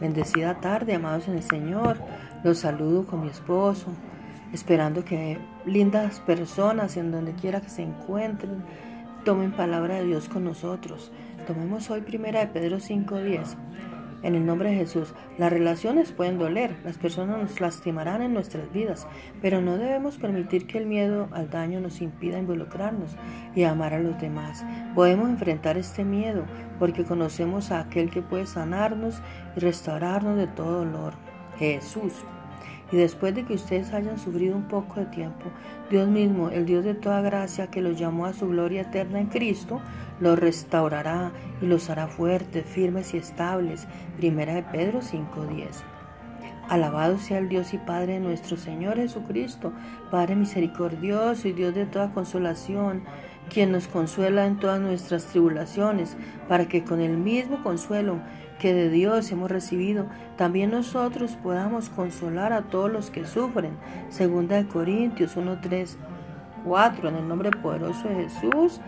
Bendecida tarde, amados en el Señor. Los saludo con mi esposo, esperando que lindas personas en donde quiera que se encuentren tomen palabra de Dios con nosotros. Tomemos hoy primera de Pedro 5:10. En el nombre de Jesús, las relaciones pueden doler, las personas nos lastimarán en nuestras vidas, pero no debemos permitir que el miedo al daño nos impida involucrarnos y amar a los demás. Podemos enfrentar este miedo porque conocemos a aquel que puede sanarnos y restaurarnos de todo dolor, Jesús. Y después de que ustedes hayan sufrido un poco de tiempo, Dios mismo, el Dios de toda gracia que los llamó a su gloria eterna en Cristo, los restaurará y los hará fuertes, firmes y estables. Primera de Pedro 5:10. Alabado sea el Dios y Padre de nuestro Señor Jesucristo, Padre misericordioso y Dios de toda consolación, quien nos consuela en todas nuestras tribulaciones, para que con el mismo consuelo que de Dios hemos recibido, también nosotros podamos consolar a todos los que sufren. Segunda de Corintios 1, 3, 4, en el nombre poderoso de Jesús.